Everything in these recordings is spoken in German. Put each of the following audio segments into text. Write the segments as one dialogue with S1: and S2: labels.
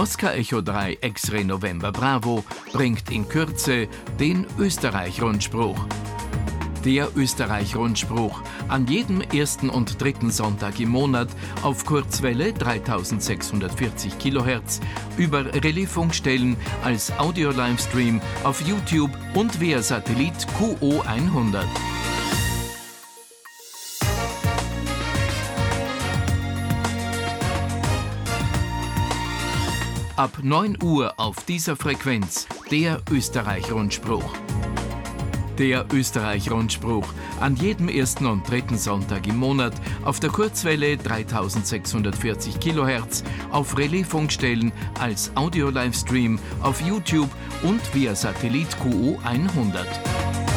S1: Oscar Echo 3 X-Ray November Bravo bringt in Kürze den Österreich-Rundspruch. Der Österreich-Rundspruch an jedem ersten und dritten Sonntag im Monat auf Kurzwelle 3640 kHz über Relaisfunkstellen als Audio-Livestream auf YouTube und via Satellit QO100. Ab 9 Uhr auf dieser Frequenz der Österreich-Rundspruch. Der Österreich-Rundspruch an jedem ersten und dritten Sonntag im Monat auf der Kurzwelle 3640 kHz, auf Relaisfunkstellen als Audio-Livestream auf YouTube und via Satellit QO 100.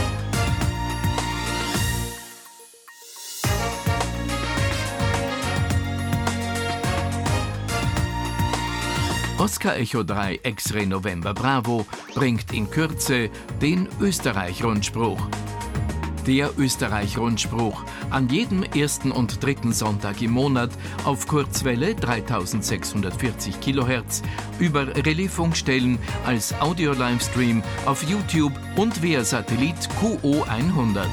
S1: Oscar Echo 3 X-Ray November Bravo bringt in Kürze den Österreich-Rundspruch. Der Österreich-Rundspruch an jedem ersten und dritten Sonntag im Monat auf Kurzwelle 3640 kHz über Relaisfunkstellen als Audio-Livestream auf YouTube und via Satellit QO100.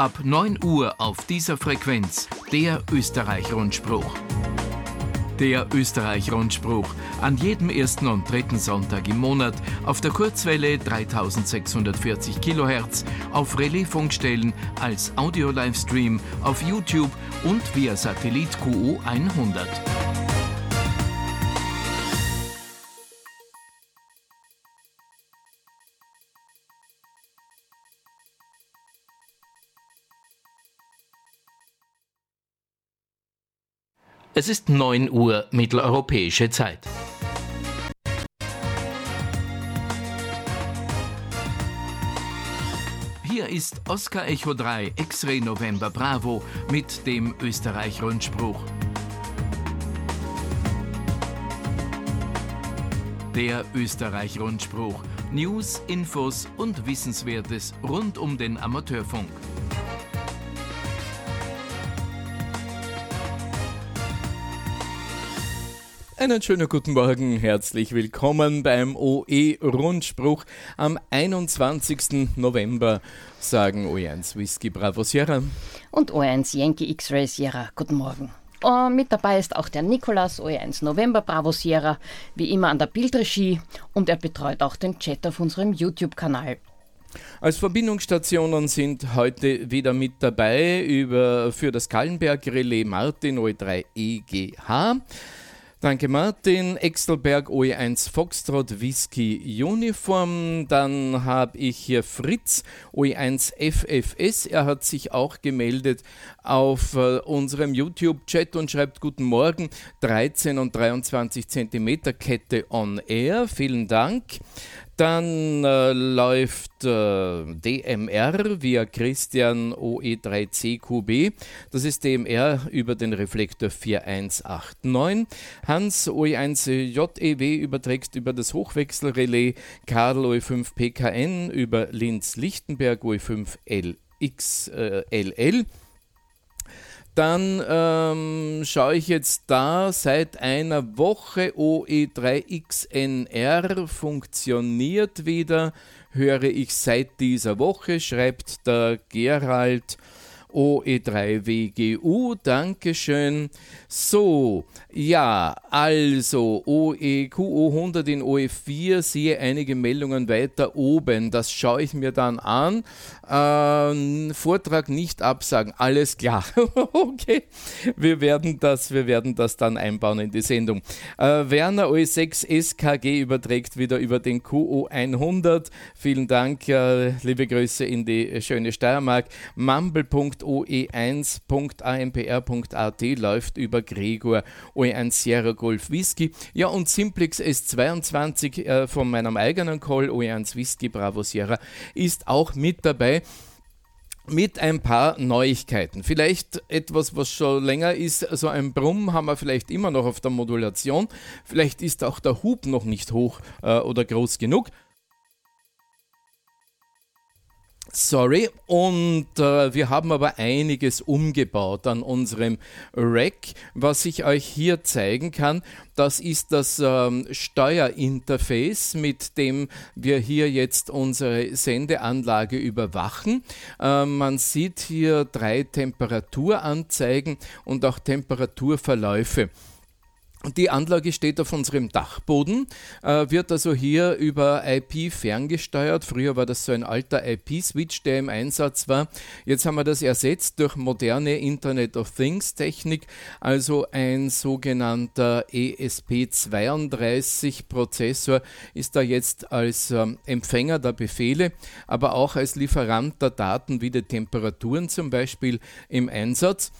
S1: Ab 9 Uhr auf dieser Frequenz der Österreich-Rundspruch. Der Österreich-Rundspruch an jedem ersten und dritten Sonntag im Monat auf der Kurzwelle 3640 kHz, auf Relaisfunkstellen als Audio-Livestream auf YouTube und via Satellit QO 100. Es ist 9 Uhr mitteleuropäische Zeit. Hier ist Oscar Echo 3 X-Ray November Bravo mit dem Österreich-Rundspruch. Der Österreich-Rundspruch. News, Infos und Wissenswertes rund um den Amateurfunk.
S2: Einen schönen guten Morgen, herzlich willkommen beim OE-Rundspruch am 21. November, sagen O1 Whisky Bravo Sierra.
S3: Und O1 Yankee X-Ray Sierra, guten Morgen. Uh, mit dabei ist auch der Nikolas, OE1 November Bravo Sierra, wie immer an der Bildregie und er betreut auch den Chat auf unserem YouTube-Kanal.
S2: Als Verbindungsstationen sind heute wieder mit dabei über, für das Kallenberg Relais Martin OE3 EGH. Danke Martin. Exelberg OE1 Foxtrot Whisky Uniform. Dann habe ich hier Fritz OE1 FFS. Er hat sich auch gemeldet auf äh, unserem YouTube-Chat und schreibt Guten Morgen. 13 und 23 Zentimeter Kette on Air. Vielen Dank. Dann äh, läuft äh, DMR via Christian OE3CQB. Das ist DMR über den Reflektor 4189. Hans OE1JEW überträgt über das Hochwechselrelais. Karl OE5PKN über Linz-Lichtenberg OE5LXLL. Dann ähm, schaue ich jetzt da seit einer Woche OE3XNR funktioniert wieder. Höre ich seit dieser Woche, schreibt der Gerald OE3WGU, Dankeschön. So, ja, also OEQO100 in OE4, sehe einige Meldungen weiter oben. Das schaue ich mir dann an. Ähm, Vortrag nicht absagen, alles klar. okay, wir werden, das, wir werden das dann einbauen in die Sendung. Äh, Werner OE6 SKG überträgt wieder über den QO100. Vielen Dank, äh, liebe Grüße in die schöne Steiermark. Mumble.oe1.ampr.at läuft über Gregor OE1 Sierra Golf Whisky. Ja, und Simplex S22 äh, von meinem eigenen Call OE1 Whisky Bravo Sierra ist auch mit dabei mit ein paar Neuigkeiten. Vielleicht etwas, was schon länger ist, so ein Brumm haben wir vielleicht immer noch auf der Modulation. Vielleicht ist auch der Hub noch nicht hoch äh, oder groß genug. Sorry, und äh, wir haben aber einiges umgebaut an unserem Rack. Was ich euch hier zeigen kann, das ist das ähm, Steuerinterface, mit dem wir hier jetzt unsere Sendeanlage überwachen. Äh, man sieht hier drei Temperaturanzeigen und auch Temperaturverläufe. Die Anlage steht auf unserem Dachboden, äh, wird also hier über IP ferngesteuert. Früher war das so ein alter IP-Switch, der im Einsatz war. Jetzt haben wir das ersetzt durch moderne Internet of Things Technik, also ein sogenannter ESP32-Prozessor ist da jetzt als ähm, Empfänger der Befehle, aber auch als Lieferant der Daten wie die Temperaturen zum Beispiel im Einsatz.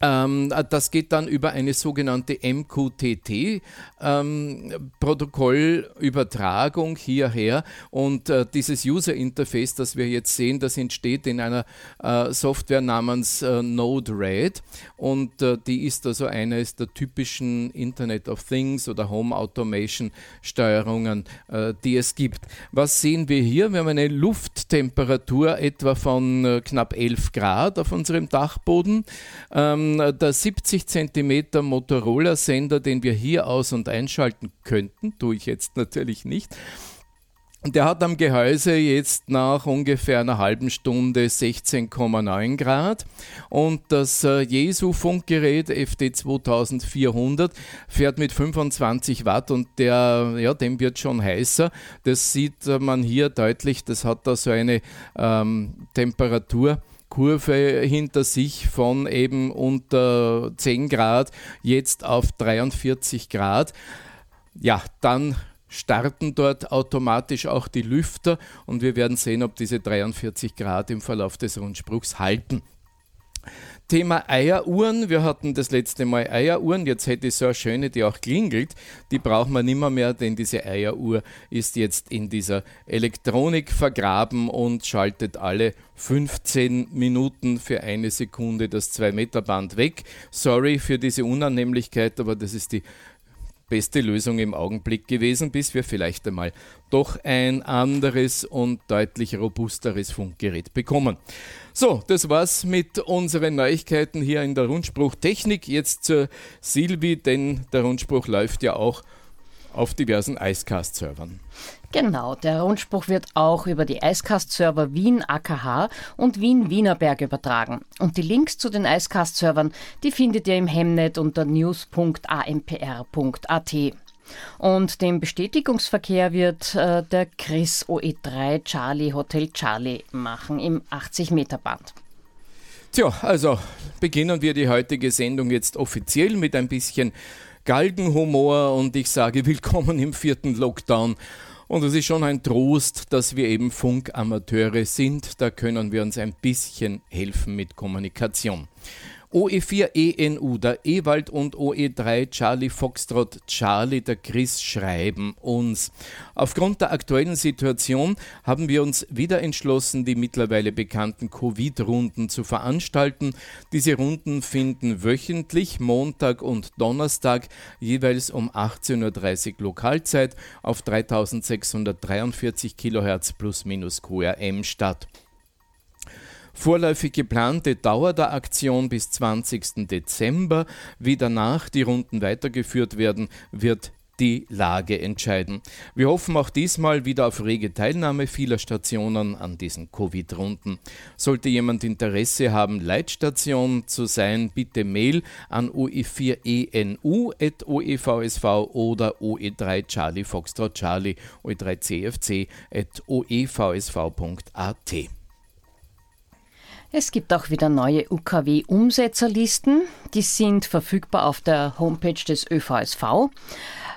S2: Ähm, das geht dann über eine sogenannte MQTT-Protokollübertragung ähm, hierher und äh, dieses User Interface, das wir jetzt sehen, das entsteht in einer äh, Software namens äh, Node-RED und äh, die ist also eines der typischen Internet of Things oder Home Automation Steuerungen, äh, die es gibt. Was sehen wir hier? Wir haben eine Lufttemperatur etwa von äh, knapp 11 Grad auf unserem Dachboden. Ähm, ähm, der 70 cm Motorola-Sender, den wir hier aus- und einschalten könnten, tue ich jetzt natürlich nicht. Der hat am Gehäuse jetzt nach ungefähr einer halben Stunde 16,9 Grad und das äh, Jesu-Funkgerät FD 2400 fährt mit 25 Watt und der, ja, dem wird schon heißer. Das sieht man hier deutlich, das hat da so eine ähm, Temperatur Kurve hinter sich von eben unter 10 Grad jetzt auf 43 Grad. Ja, dann starten dort automatisch auch die Lüfter und wir werden sehen, ob diese 43 Grad im Verlauf des Rundspruchs halten. Thema Eieruhren. Wir hatten das letzte Mal Eieruhren. Jetzt hätte ich so eine schöne, die auch klingelt. Die braucht man nimmer mehr, denn diese Eieruhr ist jetzt in dieser Elektronik vergraben und schaltet alle 15 Minuten für eine Sekunde das 2-Meter-Band weg. Sorry für diese Unannehmlichkeit, aber das ist die beste Lösung im Augenblick gewesen, bis wir vielleicht einmal doch ein anderes und deutlich robusteres Funkgerät bekommen. So, das war's mit unseren Neuigkeiten hier in der Rundspruch Technik. Jetzt zur Silvi, denn der Rundspruch läuft ja auch auf diversen Icecast-Servern.
S3: Genau, der Rundspruch wird auch über die Icecast-Server Wien AKH und Wien Wienerberg übertragen. Und die Links zu den Icecast-Servern, die findet ihr im Hemnet unter news.ampr.at. Und den Bestätigungsverkehr wird äh, der Chris OE3 Charlie Hotel Charlie machen im 80-Meter-Band.
S2: Tja, also beginnen wir die heutige Sendung jetzt offiziell mit ein bisschen Galgenhumor und ich sage willkommen im vierten Lockdown. Und es ist schon ein Trost, dass wir eben Funkamateure sind. Da können wir uns ein bisschen helfen mit Kommunikation. OE4ENU, der Ewald und OE3 Charlie Foxtrot Charlie, der Chris schreiben uns. Aufgrund der aktuellen Situation haben wir uns wieder entschlossen, die mittlerweile bekannten Covid-Runden zu veranstalten. Diese Runden finden wöchentlich, Montag und Donnerstag, jeweils um 18.30 Uhr Lokalzeit auf 3643 kHz plus minus QRM statt. Vorläufig geplante Dauer der Aktion bis 20. Dezember. Wie danach die Runden weitergeführt werden, wird die Lage entscheiden. Wir hoffen auch diesmal wieder auf rege Teilnahme vieler Stationen an diesen Covid-Runden. Sollte jemand Interesse haben, Leitstation zu sein, bitte Mail an oe4enu.oevsv oder oe3 Charlie Foxtrot Charlie oe3cfc at oevsv.at.
S3: Es gibt auch wieder neue UKW-Umsetzerlisten. Die sind verfügbar auf der Homepage des ÖVSV.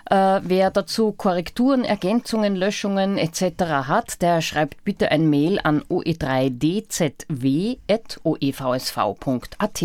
S3: Äh, wer dazu Korrekturen, Ergänzungen, Löschungen etc. hat, der schreibt bitte ein Mail an oe3dzw.oevsv.at.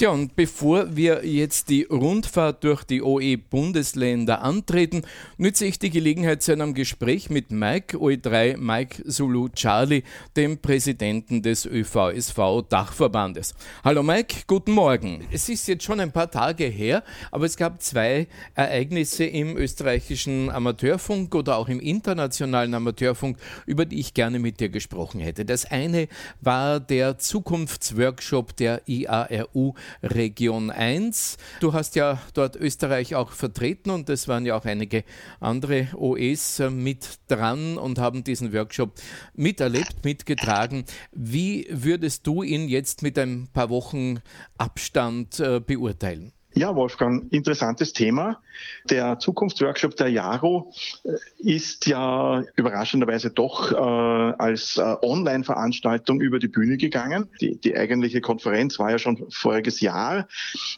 S2: Tja, und bevor wir jetzt die Rundfahrt durch die OE-Bundesländer antreten, nütze ich die Gelegenheit zu einem Gespräch mit Mike OE3 Mike Zulu Charlie, dem Präsidenten des ÖVSV Dachverbandes. Hallo Mike, guten Morgen. Es ist jetzt schon ein paar Tage her, aber es gab zwei Ereignisse im österreichischen Amateurfunk oder auch im internationalen Amateurfunk, über die ich gerne mit dir gesprochen hätte. Das eine war der Zukunftsworkshop der IARU Region 1. Du hast ja dort Österreich auch vertreten und es waren ja auch einige andere OEs mit dran und haben diesen Workshop miterlebt, mitgetragen. Wie würdest du ihn jetzt mit ein paar Wochen Abstand äh, beurteilen?
S4: Ja, Wolfgang, interessantes Thema. Der Zukunftsworkshop der JARO äh, ist ja überraschenderweise doch äh, als äh, Online-Veranstaltung über die Bühne gegangen. Die, die eigentliche Konferenz war ja schon voriges Jahr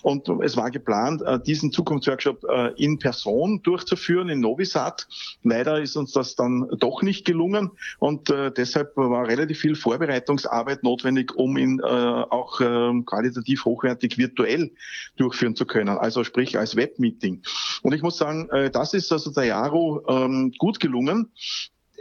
S4: und es war geplant, äh, diesen Zukunftsworkshop äh, in Person durchzuführen in Novi Sad. Leider ist uns das dann doch nicht gelungen und äh, deshalb war relativ viel Vorbereitungsarbeit notwendig, um ihn auch ähm, qualitativ hochwertig virtuell durchführen zu können, also sprich als Webmeeting. Und ich muss sagen, äh, das ist also der Jaro ähm, gut gelungen.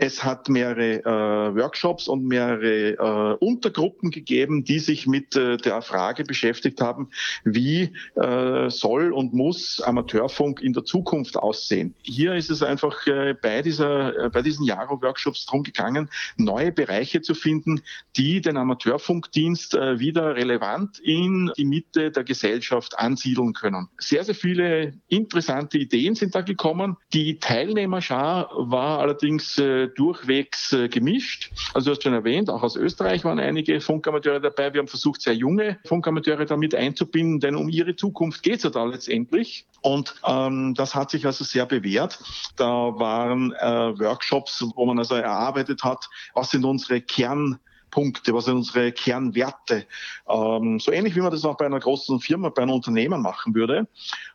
S4: Es hat mehrere äh, Workshops und mehrere äh, Untergruppen gegeben, die sich mit äh, der Frage beschäftigt haben, wie äh, soll und muss Amateurfunk in der Zukunft aussehen. Hier ist es einfach äh, bei, dieser, äh, bei diesen Jaro-Workshops darum gegangen, neue Bereiche zu finden, die den Amateurfunkdienst wieder relevant in die Mitte der Gesellschaft ansiedeln können. Sehr, sehr viele interessante Ideen sind da gekommen. Die Teilnehmerschar war allerdings durchwegs äh, gemischt. Also du hast schon erwähnt, auch aus Österreich waren einige Funkamateure dabei. Wir haben versucht, sehr junge Funkamateure damit einzubinden, denn um ihre Zukunft geht es ja da letztendlich. Und ähm, das hat sich also sehr bewährt. Da waren äh, Workshops, wo man also erarbeitet hat, was sind unsere Kern Punkte, was sind unsere Kernwerte. Ähm, so ähnlich wie man das auch bei einer großen Firma, bei einem Unternehmen machen würde.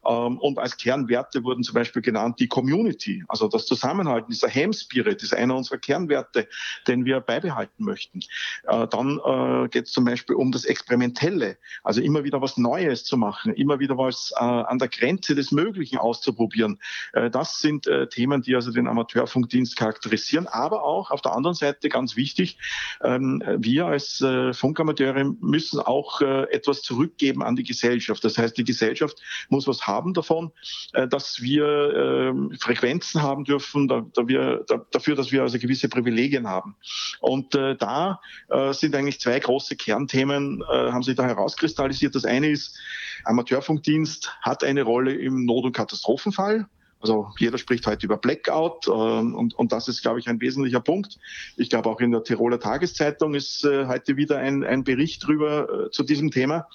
S4: Ähm, und als Kernwerte wurden zum Beispiel genannt die Community, also das Zusammenhalten, dieser Ham Spirit ist einer unserer Kernwerte, den wir beibehalten möchten. Äh, dann äh, geht es zum Beispiel um das Experimentelle, also immer wieder was Neues zu machen, immer wieder was äh, an der Grenze des Möglichen auszuprobieren. Äh, das sind äh, Themen, die also den Amateurfunkdienst charakterisieren, aber auch auf der anderen Seite ganz wichtig, ähm, wir als äh, Funkamateure müssen auch äh, etwas zurückgeben an die Gesellschaft. Das heißt, die Gesellschaft muss was haben davon, äh, dass wir äh, Frequenzen haben dürfen, da, da wir, da, dafür, dass wir also gewisse Privilegien haben. Und äh, da äh, sind eigentlich zwei große Kernthemen, äh, haben sich da herauskristallisiert. Das eine ist, Amateurfunkdienst hat eine Rolle im Not- und Katastrophenfall. Also jeder spricht heute über Blackout äh, und, und das ist, glaube ich, ein wesentlicher Punkt. Ich glaube, auch in der Tiroler Tageszeitung ist äh, heute wieder ein, ein Bericht drüber äh, zu diesem Thema.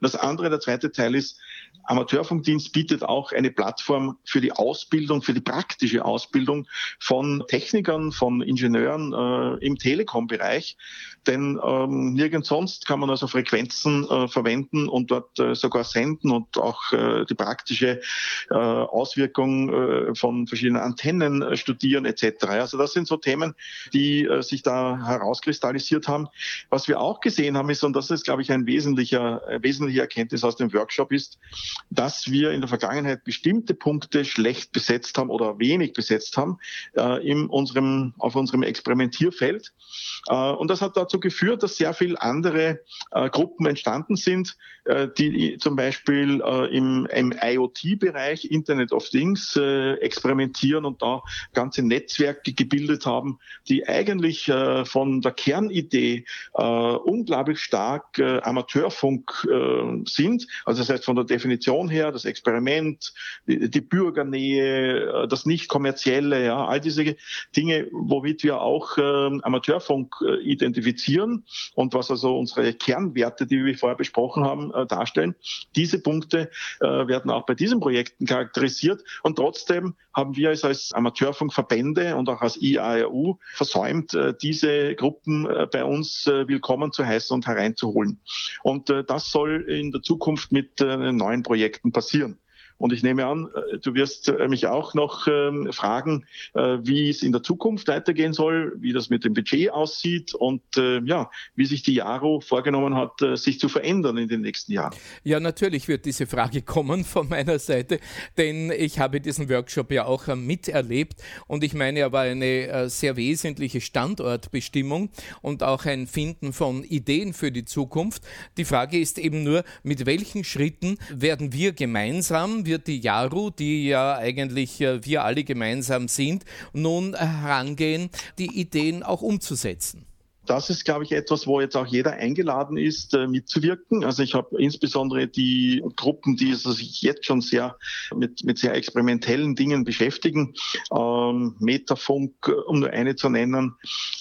S4: Das andere, der zweite Teil ist, Amateurfunkdienst bietet auch eine Plattform für die Ausbildung, für die praktische Ausbildung von Technikern, von Ingenieuren äh, im Telekom-Bereich. Denn ähm, nirgends sonst kann man also Frequenzen äh, verwenden und dort äh, sogar senden und auch äh, die praktische äh, Auswirkung äh, von verschiedenen Antennen äh, studieren etc. Also das sind so Themen, die äh, sich da herauskristallisiert haben. Was wir auch gesehen haben ist, und das ist, glaube ich, ein wesentlicher, äh, wesentliche Erkenntnis aus dem Workshop ist, dass wir in der Vergangenheit bestimmte Punkte schlecht besetzt haben oder wenig besetzt haben äh, in unserem, auf unserem Experimentierfeld. Äh, und das hat dazu geführt, dass sehr viele andere äh, Gruppen entstanden sind, äh, die zum Beispiel äh, im, im IoT-Bereich, Internet of Things, äh, experimentieren und da ganze Netzwerke gebildet haben, die eigentlich von der Kernidee unglaublich stark Amateurfunk sind. Also das heißt von der Definition her, das Experiment, die, Bürgernähe, das nicht-kommerzielle, ja, all diese Dinge, womit wir auch ähm, Amateurfunk identifizieren und was also unsere Kernwerte, die wir vorher besprochen haben, äh, darstellen. Diese Punkte äh, werden auch bei diesen Projekten charakterisiert und trotzdem haben wir es als Amateurfunkverbände und auch als IARU versäumt, äh, diese Gruppen äh, bei uns äh, willkommen zu heißen und hereinzuholen. Und äh, das soll in der Zukunft mit neuen Projekten passieren. Und ich nehme an, äh, du wirst äh, mich auch noch ähm, fragen, äh, wie es in der Zukunft weitergehen soll, wie das mit dem Budget aussieht und ja, wie sich die Jaro vorgenommen hat, sich zu verändern in den nächsten Jahren.
S2: Ja, natürlich wird diese Frage kommen von meiner Seite, denn ich habe diesen Workshop ja auch miterlebt und ich meine, er war eine sehr wesentliche Standortbestimmung und auch ein Finden von Ideen für die Zukunft. Die Frage ist eben nur, mit welchen Schritten werden wir gemeinsam, wird die Jaru, die ja eigentlich wir alle gemeinsam sind, nun herangehen, die Ideen auch umzusetzen?
S4: das ist, glaube ich, etwas, wo jetzt auch jeder eingeladen ist, äh, mitzuwirken. Also ich habe insbesondere die Gruppen, die sich jetzt schon sehr mit, mit sehr experimentellen Dingen beschäftigen, ähm, Metafunk, äh, um nur eine zu nennen,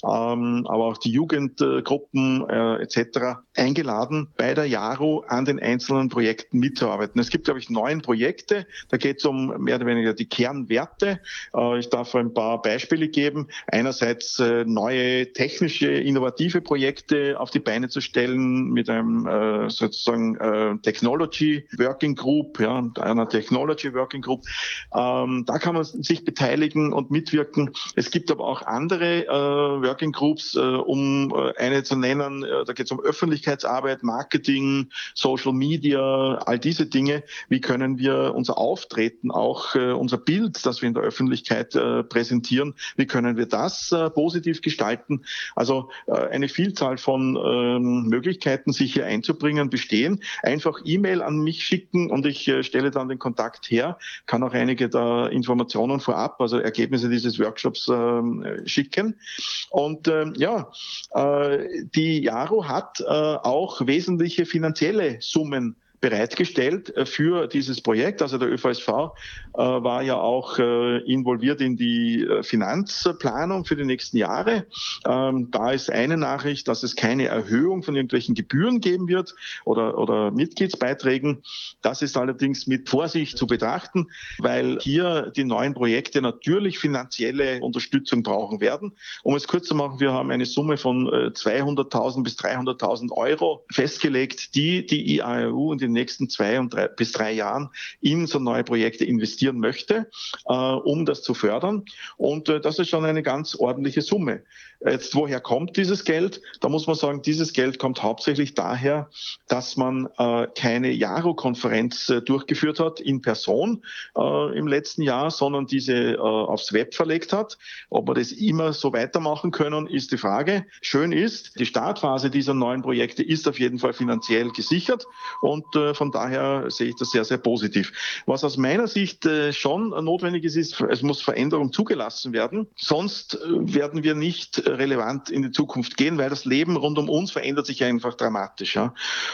S4: ähm, aber auch die Jugendgruppen äh, etc. eingeladen, bei der JARO an den einzelnen Projekten mitzuarbeiten. Es gibt, glaube ich, neun Projekte. Da geht es um mehr oder weniger die Kernwerte. Äh, ich darf ein paar Beispiele geben. Einerseits äh, neue technische innovative Projekte auf die Beine zu stellen mit einem äh, sozusagen Technology Working Group, ja, einer Technology Working Group. Ähm, da kann man sich beteiligen und mitwirken. Es gibt aber auch andere Working Groups, um eine zu nennen. Da geht es um Öffentlichkeitsarbeit, Marketing, Social Media, all diese Dinge. Wie können wir unser Auftreten, auch äh, unser Bild, das wir in der Öffentlichkeit äh, präsentieren, wie können wir das äh, positiv gestalten? Also eine Vielzahl von ähm, Möglichkeiten, sich hier einzubringen, bestehen. Einfach E-Mail an mich schicken und ich stelle dann den Kontakt her, kann auch einige der Informationen vorab, also Ergebnisse dieses Workshops äh, schicken. Und äh, ja, die Jaro hat auch wesentliche finanzielle Summen bereitgestellt äh, für dieses Projekt. Also der ÖVSV äh, war ja auch äh, involviert in die Finanzplanung für die nächsten Jahre. Ähm, da ist eine Nachricht, dass es keine Erhöhung von irgendwelchen Gebühren geben wird oder, oder Mitgliedsbeiträgen. Das ist allerdings mit Vorsicht zu betrachten, weil hier die neuen Projekte natürlich finanzielle Unterstützung brauchen werden. Um es kurz zu machen, wir haben eine Summe von 200.000 bis 300.000 Euro festgelegt, die die IAU in den nächsten zwei und drei, bis drei Jahren in so neue Projekte investieren möchte, äh, um das zu fördern. Und äh, das ist schon eine ganz ordentliche Summe. Jetzt, woher kommt dieses Geld? Da muss man sagen, dieses Geld kommt hauptsächlich daher, dass man äh, keine Jaro-Konferenz äh, durchgeführt hat in Person äh, im letzten Jahr, sondern diese äh, aufs Web verlegt hat. Ob wir das immer so weitermachen können, ist die Frage. Schön ist, die Startphase dieser neuen Projekte ist auf jeden Fall finanziell gesichert und äh, von daher sehe ich das sehr, sehr positiv. Was aus meiner Sicht äh, schon notwendig ist, ist, es muss Veränderung zugelassen werden. Sonst äh, werden wir nicht relevant in die Zukunft gehen, weil das Leben rund um uns verändert sich einfach dramatisch. Ja.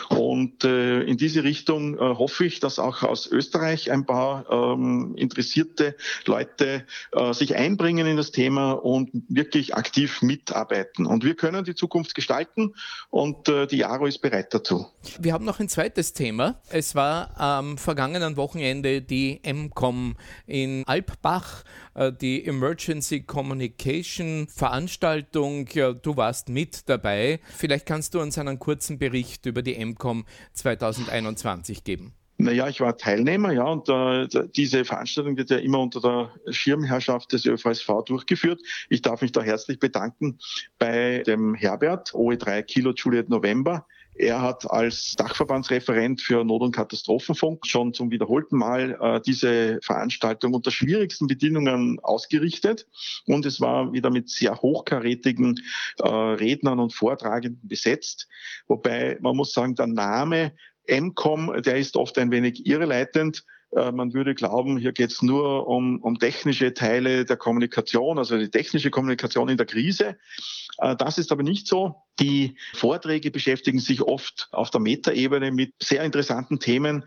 S4: Und äh, in diese Richtung äh, hoffe ich, dass auch aus Österreich ein paar ähm, interessierte Leute äh, sich einbringen in das Thema und wirklich aktiv mitarbeiten. Und wir können die Zukunft gestalten und äh, die Jaro ist bereit dazu.
S2: Wir haben noch ein zweites Thema. Es war am vergangenen Wochenende die MCOM in Alpbach, äh, die Emergency Communication Veranstaltung. Du warst mit dabei. Vielleicht kannst du uns einen kurzen Bericht über die MCOM 2021 geben.
S4: Naja, ich war Teilnehmer, ja, und äh, diese Veranstaltung wird ja immer unter der Schirmherrschaft des ÖVSV durchgeführt. Ich darf mich da herzlich bedanken bei dem Herbert, OE3 Kilo Juliet November, er hat als Dachverbandsreferent für Not- und Katastrophenfunk schon zum wiederholten Mal äh, diese Veranstaltung unter schwierigsten Bedingungen ausgerichtet. Und es war wieder mit sehr hochkarätigen äh, Rednern und Vortragenden besetzt. Wobei man muss sagen, der Name MCOM, der ist oft ein wenig irreleitend. Äh, man würde glauben, hier geht es nur um, um technische Teile der Kommunikation, also die technische Kommunikation in der Krise. Äh, das ist aber nicht so. Die Vorträge beschäftigen sich oft auf der Metaebene mit sehr interessanten Themen,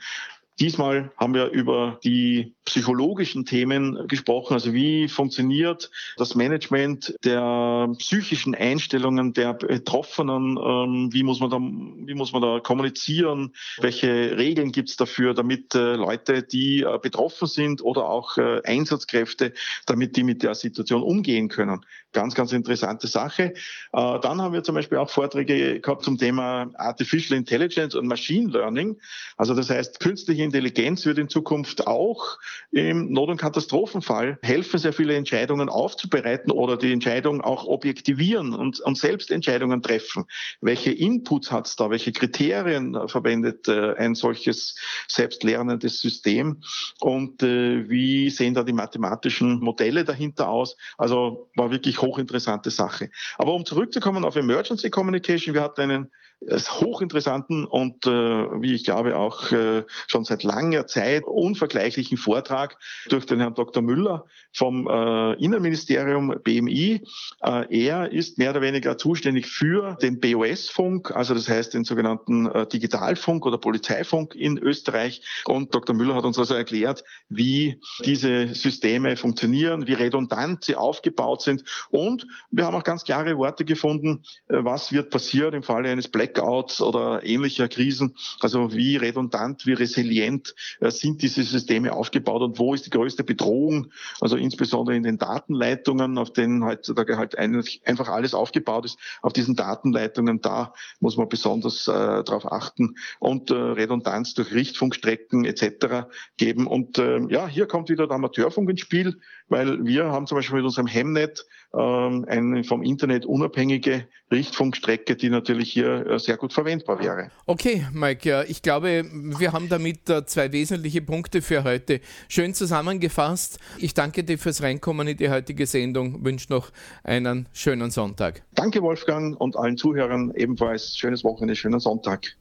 S4: Diesmal haben wir über die psychologischen Themen gesprochen, also wie funktioniert das Management der psychischen Einstellungen der Betroffenen, ähm, wie muss man da, wie muss man da kommunizieren, welche Regeln gibt es dafür, damit äh, Leute, die äh, betroffen sind oder auch äh, Einsatzkräfte, damit die mit der Situation umgehen können. Ganz, ganz interessante Sache. Dann haben wir zum Beispiel auch Vorträge gehabt zum Thema Artificial Intelligence und Machine Learning. Also das heißt künstliche Intelligenz wird in Zukunft auch im Not- und Katastrophenfall helfen, sehr viele Entscheidungen aufzubereiten oder die Entscheidung auch objektivieren und, und selbst Entscheidungen treffen. Welche Inputs hat es da? Welche Kriterien verwendet äh, ein solches selbstlernendes System? Und äh, wie sehen da die mathematischen Modelle dahinter aus? Also war wirklich hochinteressante Sache. Aber um zurückzukommen auf Emergency Communication, wir hatten einen hochinteressanten und, äh, wie ich glaube, auch äh, schon seit langer Zeit unvergleichlichen Vortrag durch den Herrn Dr. Müller vom äh, Innenministerium BMI. Äh, er ist mehr oder weniger zuständig für den BOS-Funk, also das heißt den sogenannten äh, Digitalfunk oder Polizeifunk in Österreich. Und Dr. Müller hat uns also erklärt, wie diese Systeme funktionieren, wie redundant sie aufgebaut sind. Und wir haben auch ganz klare Worte gefunden, äh, was wird passieren im Falle eines Black Blackouts oder ähnlicher Krisen. Also wie redundant, wie resilient äh, sind diese Systeme aufgebaut und wo ist die größte Bedrohung? Also insbesondere in den Datenleitungen, auf denen heutzutage halt einfach alles aufgebaut ist. Auf diesen Datenleitungen, da muss man besonders äh, darauf achten und äh, Redundanz durch Richtfunkstrecken etc. geben. Und äh, ja, hier kommt wieder der Amateurfunk ins Spiel, weil wir haben zum Beispiel mit unserem Hemnet ähm, eine vom Internet unabhängige Richtfunkstrecke, die natürlich hier äh, sehr gut verwendbar wäre.
S2: Okay, Mike, ich glaube, wir haben damit äh, zwei wesentliche Punkte für heute schön zusammengefasst. Ich danke dir fürs Reinkommen in die heutige Sendung, wünsche noch einen schönen Sonntag.
S4: Danke, Wolfgang, und allen Zuhörern ebenfalls schönes Wochenende, schönen Sonntag.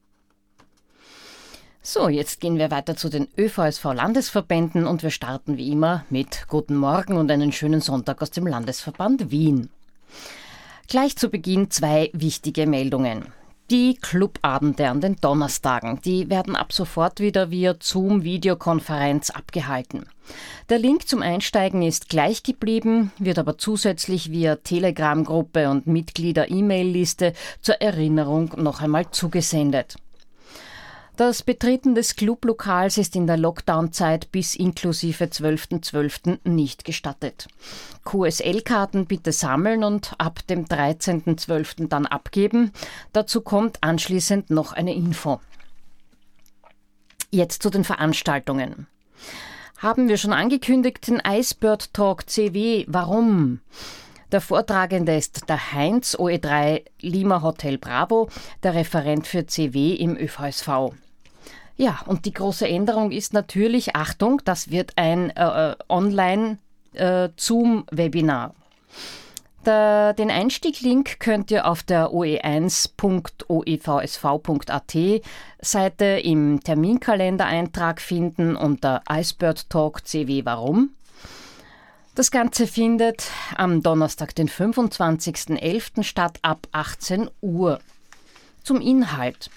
S3: So, jetzt gehen wir weiter zu den ÖVSV-Landesverbänden und wir starten wie immer mit Guten Morgen und einen schönen Sonntag aus dem Landesverband Wien. Gleich zu Beginn zwei wichtige Meldungen. Die Clubabende an den Donnerstagen, die werden ab sofort wieder via Zoom-Videokonferenz abgehalten. Der Link zum Einsteigen ist gleich geblieben, wird aber zusätzlich via Telegram-Gruppe und Mitglieder-E-Mail-Liste zur Erinnerung noch einmal zugesendet. Das Betreten des Clublokals ist in der Lockdown-Zeit bis inklusive 12.12. .12. nicht gestattet. QSL-Karten bitte sammeln und ab dem 13.12. dann abgeben. Dazu kommt anschließend noch eine Info. Jetzt zu den Veranstaltungen. Haben wir schon angekündigt, den Icebird Talk CW. Warum? Der Vortragende ist der Heinz OE3 Lima Hotel Bravo, der Referent für CW im ÖVSV. Ja, und die große Änderung ist natürlich, Achtung, das wird ein äh, äh Online-Zoom-Webinar. Äh, den Einstieglink könnt ihr auf der oe1.oevsv.at Seite im Terminkalendereintrag finden unter Icebird Talk CW Warum. Das Ganze findet am Donnerstag, den 25.11. statt ab 18 Uhr. Zum Inhalt.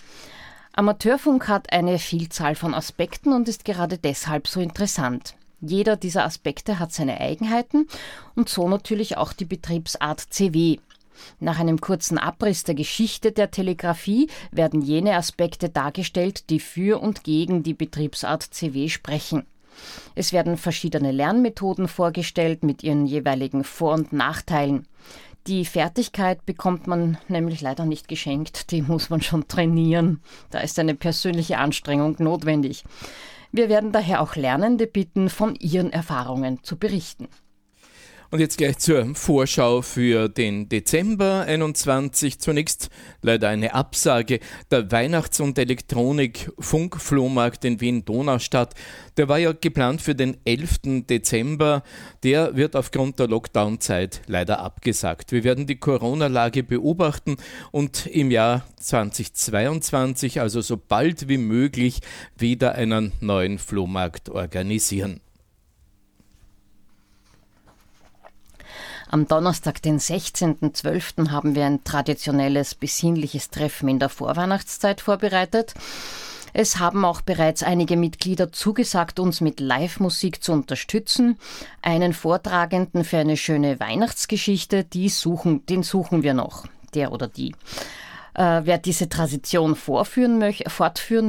S3: Amateurfunk hat eine Vielzahl von Aspekten und ist gerade deshalb so interessant. Jeder dieser Aspekte hat seine Eigenheiten und so natürlich auch die Betriebsart CW. Nach einem kurzen Abriss der Geschichte der Telegrafie werden jene Aspekte dargestellt, die für und gegen die Betriebsart CW sprechen. Es werden verschiedene Lernmethoden vorgestellt mit ihren jeweiligen Vor- und Nachteilen. Die Fertigkeit bekommt man nämlich leider nicht geschenkt, die muss man schon trainieren. Da ist eine persönliche Anstrengung notwendig. Wir werden daher auch Lernende bitten, von ihren Erfahrungen zu berichten.
S2: Und jetzt gleich zur Vorschau für den Dezember 21. Zunächst leider eine Absage. Der Weihnachts- und Elektronik-Funkflohmarkt in Wien-Donaustadt, der war ja geplant für den 11. Dezember. Der wird aufgrund der Lockdown-Zeit leider abgesagt. Wir werden die Corona-Lage beobachten und im Jahr 2022, also so bald wie möglich, wieder einen neuen Flohmarkt organisieren.
S3: Am Donnerstag, den 16.12., haben wir ein traditionelles besinnliches Treffen in der Vorweihnachtszeit vorbereitet. Es haben auch bereits einige Mitglieder zugesagt, uns mit Live-Musik zu unterstützen. Einen Vortragenden für eine schöne Weihnachtsgeschichte, die suchen, den suchen wir noch, der oder die. Äh, wer diese Tradition fortführen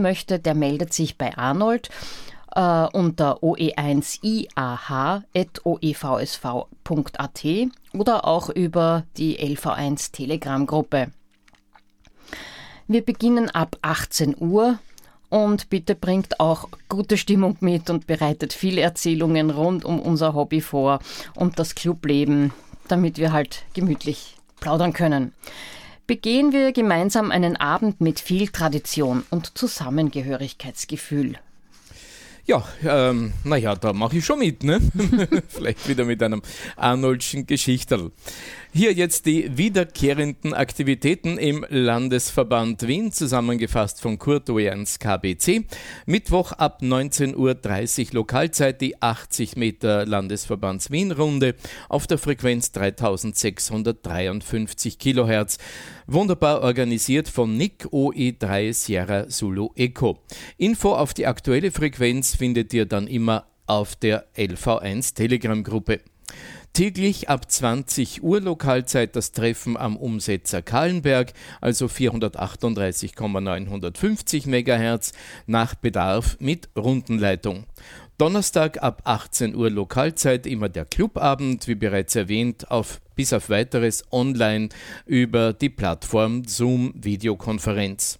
S3: möchte, der meldet sich bei Arnold äh, unter oe1iah.oevsv.at oder auch über die LV1 Telegram-Gruppe. Wir beginnen ab 18 Uhr Und bitte bringt auch gute Stimmung mit und bereitet viele Erzählungen rund um unser Hobby vor und das Clubleben, damit wir halt gemütlich plaudern können. Begehen wir gemeinsam einen Abend mit viel Tradition und Zusammengehörigkeitsgefühl.
S2: Ja, ähm, naja, da mache ich schon mit, ne? Vielleicht wieder mit einem Arnoldschen Geschichterl. Hier jetzt die wiederkehrenden Aktivitäten im Landesverband Wien, zusammengefasst von Kurt Oerns KBC. Mittwoch ab 19.30 Uhr Lokalzeit die 80 Meter Landesverbands Wien-Runde auf der Frequenz 3653 Kilohertz. Wunderbar organisiert von Nick OE3 Sierra Zulu Eco. Info auf die aktuelle Frequenz findet ihr dann immer auf der LV1 Telegram-Gruppe. Täglich ab 20 Uhr Lokalzeit das Treffen am Umsetzer Kahlenberg, also 438,950 MHz, nach Bedarf mit Rundenleitung. Donnerstag ab 18 Uhr Lokalzeit immer der Clubabend, wie bereits erwähnt, auf bis auf weiteres online über die Plattform Zoom Videokonferenz.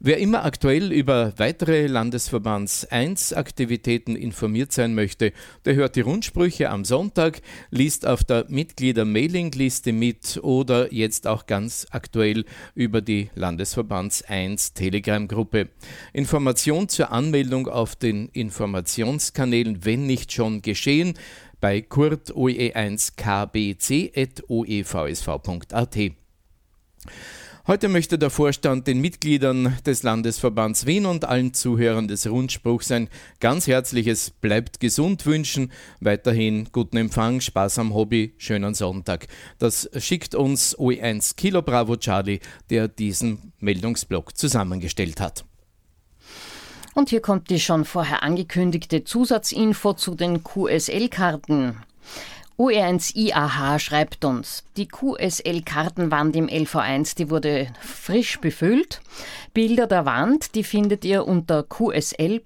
S2: Wer immer aktuell über weitere Landesverbands 1 Aktivitäten informiert sein möchte, der hört die Rundsprüche am Sonntag, liest auf der Mitglieder-Mailingliste mit oder jetzt auch ganz aktuell über die Landesverbands 1 Telegram-Gruppe. Information zur Anmeldung auf den Informationskanälen, wenn nicht schon geschehen, bei kurt oe1kbc.oevsv.at. Heute möchte der Vorstand den Mitgliedern des Landesverbands Wien und allen Zuhörern des Rundspruchs ein ganz herzliches Bleibt gesund wünschen. Weiterhin guten Empfang, Spaß am Hobby, schönen Sonntag. Das schickt uns OE1 Kilo Bravo Charlie, der diesen Meldungsblock zusammengestellt hat.
S3: Und hier kommt die schon vorher angekündigte Zusatzinfo zu den QSL-Karten. OR1IAH schreibt uns, die QSL-Kartenwand im LV1, die wurde frisch befüllt. Bilder der Wand, die findet ihr unter qsl.oe1iah.at.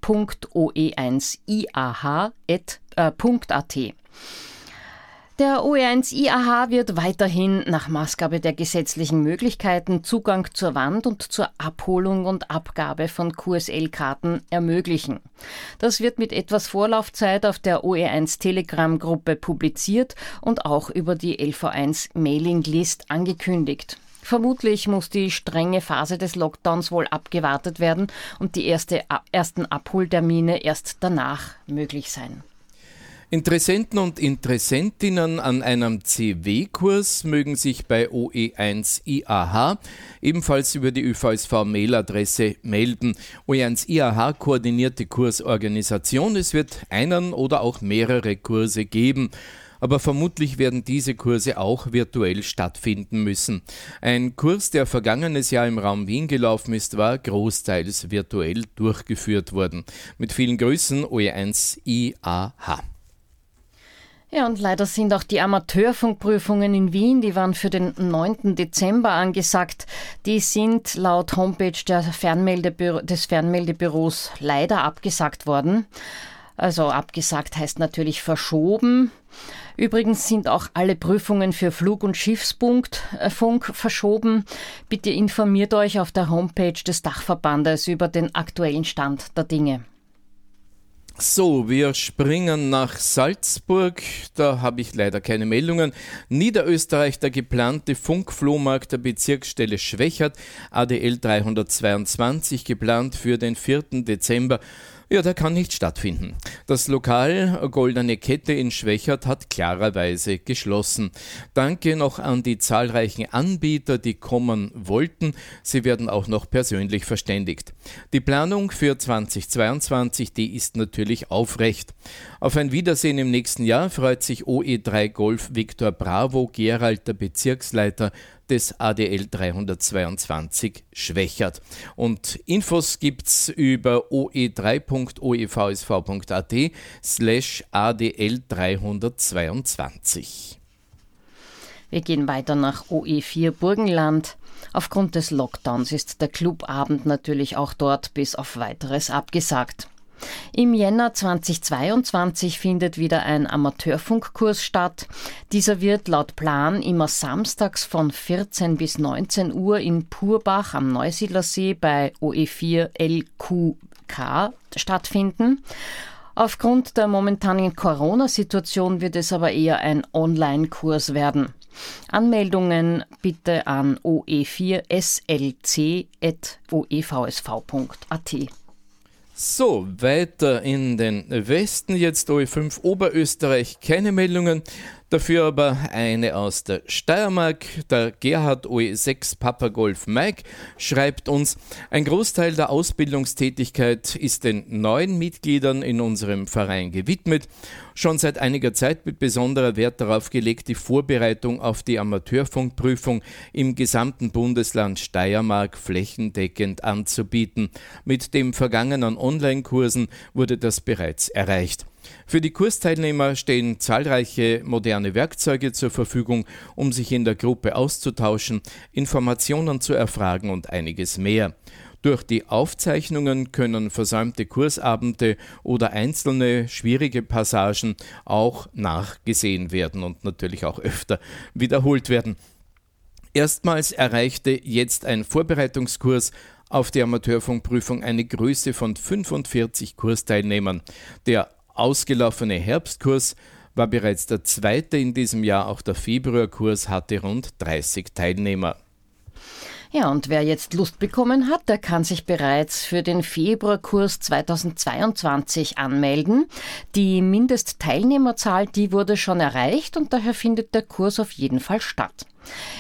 S3: Der OE1IAH wird weiterhin nach Maßgabe der gesetzlichen Möglichkeiten Zugang zur Wand und zur Abholung und Abgabe von QSL-Karten ermöglichen. Das wird mit etwas Vorlaufzeit auf der OE1 Telegram-Gruppe publiziert und auch über die LV1 Mailing-List angekündigt. Vermutlich muss die strenge Phase des Lockdowns wohl abgewartet werden und die erste, ersten Abholtermine erst danach möglich sein.
S2: Interessenten und Interessentinnen an einem CW-Kurs mögen sich bei OE1IAH ebenfalls über die ÖVSV-Mailadresse melden. OE1IAH koordiniert die Kursorganisation. Es wird einen oder auch mehrere Kurse geben aber vermutlich werden diese Kurse auch virtuell stattfinden müssen. Ein Kurs, der vergangenes Jahr im Raum Wien gelaufen ist, war großteils virtuell durchgeführt worden. Mit vielen Grüßen OE1 IAH.
S3: Ja, und leider sind auch die Amateurfunkprüfungen in Wien, die waren für den 9. Dezember angesagt. Die sind laut Homepage Fernmeldebüro, des Fernmeldebüros leider abgesagt worden. Also abgesagt heißt natürlich verschoben. Übrigens sind auch alle Prüfungen für Flug- und Schiffsfunk äh, verschoben. Bitte informiert euch auf der Homepage des Dachverbandes über den aktuellen Stand der Dinge.
S2: So, wir springen nach Salzburg. Da habe ich leider keine Meldungen. Niederösterreich, der geplante Funkflohmarkt der Bezirksstelle Schwächert, ADL 322, geplant für den 4. Dezember. Ja, der kann nicht stattfinden. Das Lokal Goldene Kette in Schwächert hat klarerweise geschlossen. Danke noch an die zahlreichen Anbieter, die kommen wollten. Sie werden auch noch persönlich verständigt. Die Planung für 2022, die ist natürlich aufrecht. Auf ein Wiedersehen im nächsten Jahr freut sich OE3 Golf Victor Bravo Gerald, der Bezirksleiter des ADL 322 schwächert. Und Infos gibt's über oe3.oevsv.at slash ADL 322.
S3: Wir gehen weiter nach OE4 Burgenland. Aufgrund des Lockdowns ist der Clubabend natürlich auch dort bis auf weiteres abgesagt. Im Jänner 2022 findet wieder ein Amateurfunkkurs statt. Dieser wird laut Plan immer samstags von 14 bis 19 Uhr in Purbach am Neusiedlersee bei OE4 LQ FK stattfinden. Aufgrund der momentanen Corona-Situation wird es aber eher ein Online-Kurs werden. Anmeldungen bitte an oe4slc.oevsv.at.
S2: So, weiter in den Westen jetzt OE5 Oberösterreich keine Meldungen. Dafür aber eine aus der Steiermark. Der Gerhard OE6 Papa Golf Mike schreibt uns, ein Großteil der Ausbildungstätigkeit ist den neuen Mitgliedern in unserem Verein gewidmet. Schon seit einiger Zeit wird besonderer Wert darauf gelegt, die Vorbereitung auf die Amateurfunkprüfung im gesamten Bundesland Steiermark flächendeckend anzubieten. Mit den vergangenen Online-Kursen wurde das bereits erreicht. Für die Kursteilnehmer stehen zahlreiche moderne Werkzeuge zur Verfügung, um sich in der Gruppe auszutauschen, Informationen zu erfragen und einiges mehr. Durch die Aufzeichnungen können versäumte Kursabende oder einzelne schwierige Passagen auch nachgesehen werden und natürlich auch öfter wiederholt werden. Erstmals erreichte jetzt ein Vorbereitungskurs auf die Amateurfunkprüfung eine Größe von 45 Kursteilnehmern. Der ausgelaufene Herbstkurs war bereits der zweite in diesem Jahr, auch der Februarkurs hatte rund 30 Teilnehmer.
S3: Ja, und wer jetzt Lust bekommen hat, der kann sich bereits für den Februarkurs 2022 anmelden. Die Mindestteilnehmerzahl, die wurde schon erreicht und daher findet der Kurs auf jeden Fall statt.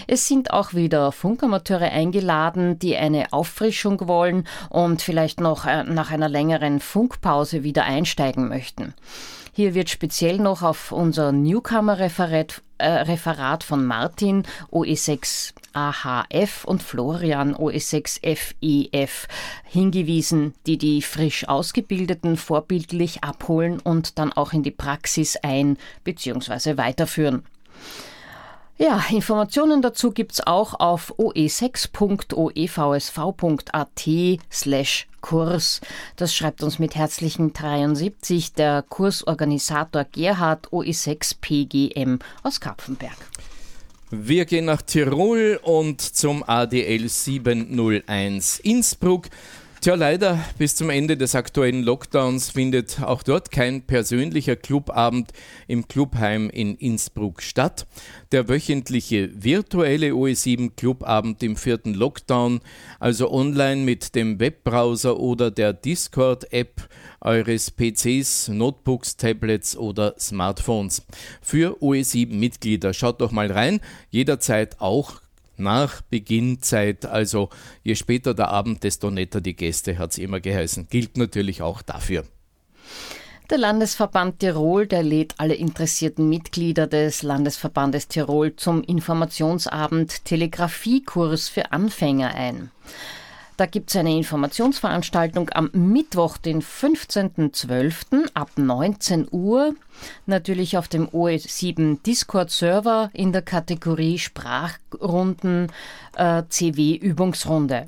S3: Es sind auch wieder Funkamateure eingeladen, die eine Auffrischung wollen und vielleicht noch äh, nach einer längeren Funkpause wieder einsteigen möchten. Hier wird speziell noch auf unser Newcomer-Referat äh, von Martin OE6 AHF und Florian OE6 FEF hingewiesen, die die frisch Ausgebildeten vorbildlich abholen und dann auch in die Praxis ein- bzw. weiterführen. Ja, Informationen dazu gibt es auch auf oe6.oevsv.at slash Kurs. Das schreibt uns mit herzlichen 73 der Kursorganisator Gerhard OE6 PGM aus Kapfenberg.
S2: Wir gehen nach Tirol und zum ADL 701 Innsbruck. Tja, leider bis zum Ende des aktuellen Lockdowns findet auch dort kein persönlicher Clubabend im Clubheim in Innsbruck statt. Der wöchentliche virtuelle OE7 Clubabend im vierten Lockdown, also online mit dem Webbrowser oder der Discord-App eures PCs, Notebooks, Tablets oder Smartphones. Für OE7-Mitglieder schaut doch mal rein, jederzeit auch nach Beginnzeit. Also je später der Abend, desto netter die Gäste, hat es immer geheißen. Gilt natürlich auch dafür.
S3: Der Landesverband Tirol, der lädt alle interessierten Mitglieder des Landesverbandes Tirol zum Informationsabend Telegrafiekurs für Anfänger ein. Da gibt es eine Informationsveranstaltung am Mittwoch, den 15.12. ab 19 Uhr. Natürlich auf dem OE7 Discord-Server in der Kategorie Sprachrunden äh, CW-Übungsrunde.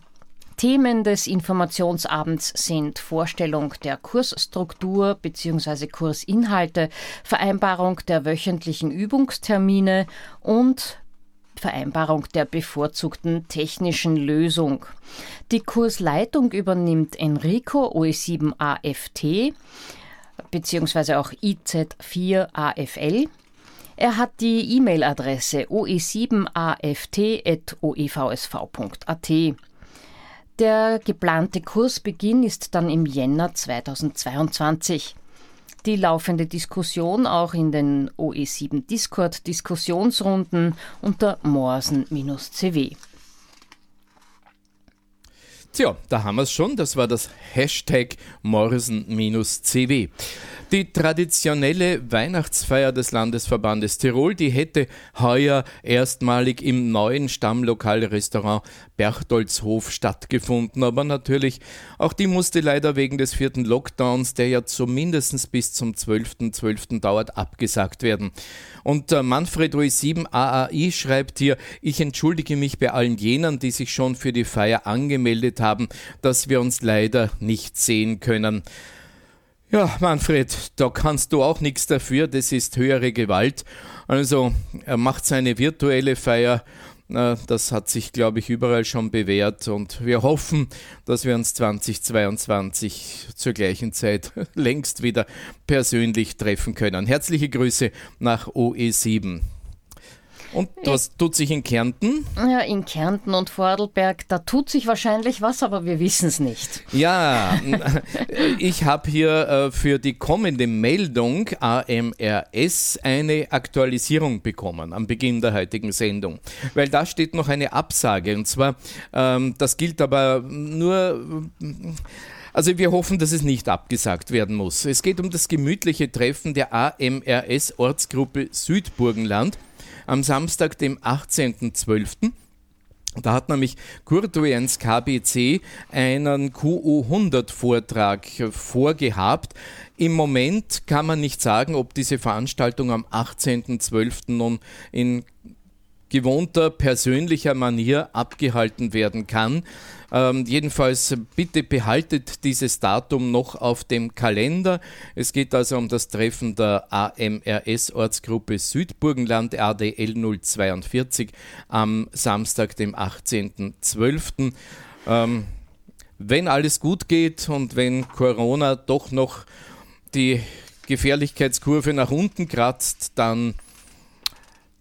S3: Themen des Informationsabends sind Vorstellung der Kursstruktur bzw. Kursinhalte, Vereinbarung der wöchentlichen Übungstermine und Vereinbarung der bevorzugten technischen Lösung. Die Kursleitung übernimmt Enrico OE7AFT bzw. auch IZ4AFL. Er hat die E-Mail-Adresse oe7aft.oevsv.at. Der geplante Kursbeginn ist dann im Jänner 2022 die laufende Diskussion auch in den OE7 Discord Diskussionsrunden unter Morsen-CW.
S2: Tja, da haben wir es schon. Das war das Hashtag Morsen-CW. Die traditionelle Weihnachtsfeier des Landesverbandes Tirol, die hätte heuer erstmalig im neuen Stammlokalrestaurant Berchtoldshof stattgefunden. Aber natürlich, auch die musste leider wegen des vierten Lockdowns, der ja zumindest bis zum 12.12. .12. dauert, abgesagt werden. Und äh, Manfred OE7 AAI schreibt hier, ich entschuldige mich bei allen jenen, die sich schon für die Feier angemeldet haben, dass wir uns leider nicht sehen können. Ja, Manfred, da kannst du auch nichts dafür, das ist höhere Gewalt. Also er macht seine virtuelle Feier das hat sich, glaube ich, überall schon bewährt und wir hoffen, dass wir uns 2022 zur gleichen Zeit längst wieder persönlich treffen können. Herzliche Grüße nach OE7. Und was tut sich in Kärnten?
S3: Ja, in Kärnten und Vorarlberg, da tut sich wahrscheinlich was, aber wir wissen es nicht.
S2: Ja, ich habe hier äh, für die kommende Meldung AMRS eine Aktualisierung bekommen am Beginn der heutigen Sendung. Weil da steht noch eine Absage. Und zwar, ähm, das gilt aber nur. Also wir hoffen, dass es nicht abgesagt werden muss. Es geht um das gemütliche Treffen der AMRS Ortsgruppe Südburgenland am Samstag, dem 18.12. Da hat nämlich Kurtuens KBC einen QU100-Vortrag vorgehabt. Im Moment kann man nicht sagen, ob diese Veranstaltung am 18.12. nun in gewohnter persönlicher Manier abgehalten werden kann. Ähm, jedenfalls bitte behaltet dieses Datum noch auf dem Kalender. Es geht also um das Treffen der AMRS-Ortsgruppe Südburgenland RDL 042 am Samstag, dem 18.12. Ähm, wenn alles gut geht und wenn Corona doch noch die Gefährlichkeitskurve nach unten kratzt, dann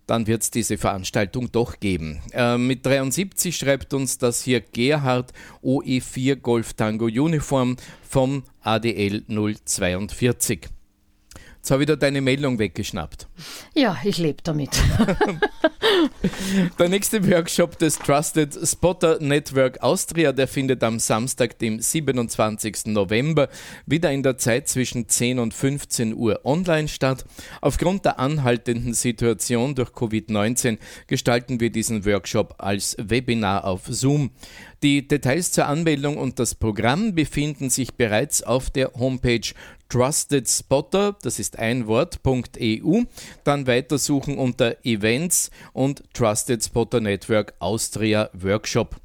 S2: dann wird es diese Veranstaltung doch geben. Äh, mit 73 schreibt uns das hier Gerhard OE4 Golf Tango Uniform vom ADL 042. Jetzt habe ich da deine Meldung weggeschnappt.
S3: Ja, ich lebe damit.
S2: der nächste Workshop des Trusted Spotter Network Austria, der findet am Samstag, dem 27. November, wieder in der Zeit zwischen 10 und 15 Uhr online statt. Aufgrund der anhaltenden Situation durch Covid-19 gestalten wir diesen Workshop als Webinar auf Zoom. Die Details zur Anmeldung und das Programm befinden sich bereits auf der Homepage Trusted Spotter, das ist ein Wort.eu, dann weitersuchen unter Events und Trusted Spotter Network Austria Workshop.